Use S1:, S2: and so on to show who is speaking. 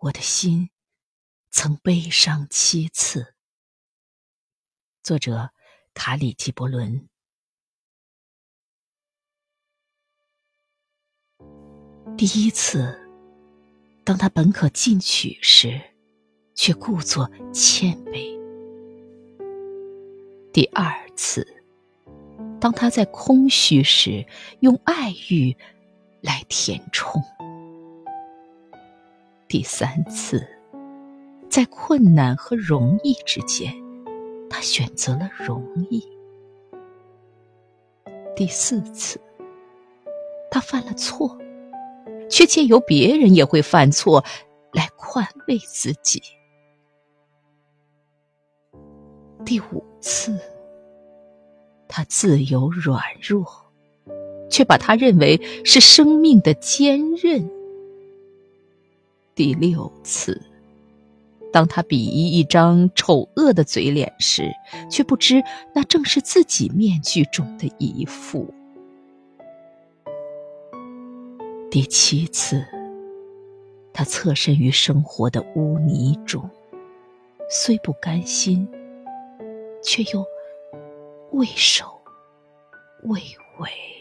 S1: 我的心曾悲伤七次。作者卡里基伯伦。第一次，当他本可进取时，却故作谦卑；第二次，当他在空虚时，用爱欲来填充；第三次，在困难和容易之间，他选择了容易；第四次，他犯了错。却借由别人也会犯错来宽慰自己。第五次，他自由软弱，却把他认为是生命的坚韧。第六次，当他鄙夷一张丑恶的嘴脸时，却不知那正是自己面具中的一副。第七次，他侧身于生活的污泥中，虽不甘心，却又畏首畏尾。